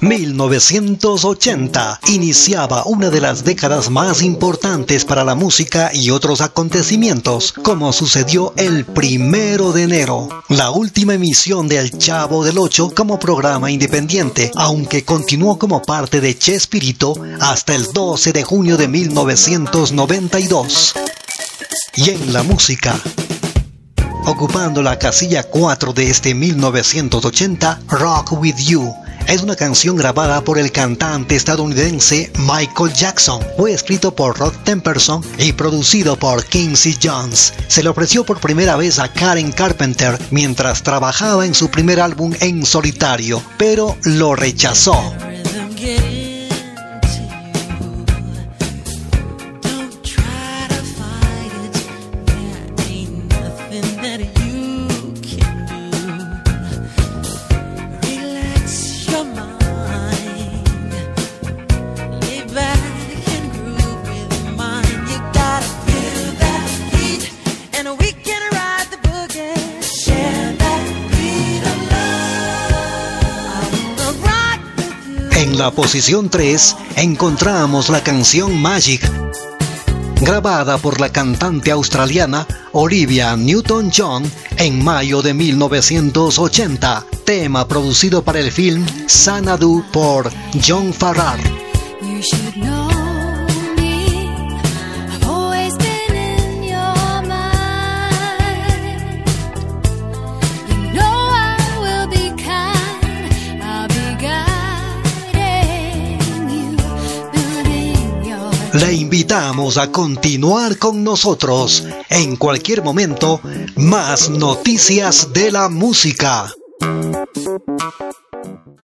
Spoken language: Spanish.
1980 iniciaba una de las décadas más importantes para la música y otros acontecimientos, como sucedió el primero de enero, la última emisión de El Chavo del Ocho como programa independiente, aunque continuó como parte de Chespirito hasta el 12 de junio de 1992. Y en la música, ocupando la casilla 4 de este 1980, Rock With You es una canción grabada por el cantante estadounidense Michael Jackson. Fue escrito por Rod Temperson y producido por Quincy Jones. Se le ofreció por primera vez a Karen Carpenter mientras trabajaba en su primer álbum en solitario, pero lo rechazó. En la posición 3 encontramos la canción Magic, grabada por la cantante australiana Olivia Newton-John en mayo de 1980, tema producido para el film Sanadu por John Farrar. Le invitamos a continuar con nosotros. En cualquier momento, más noticias de la música.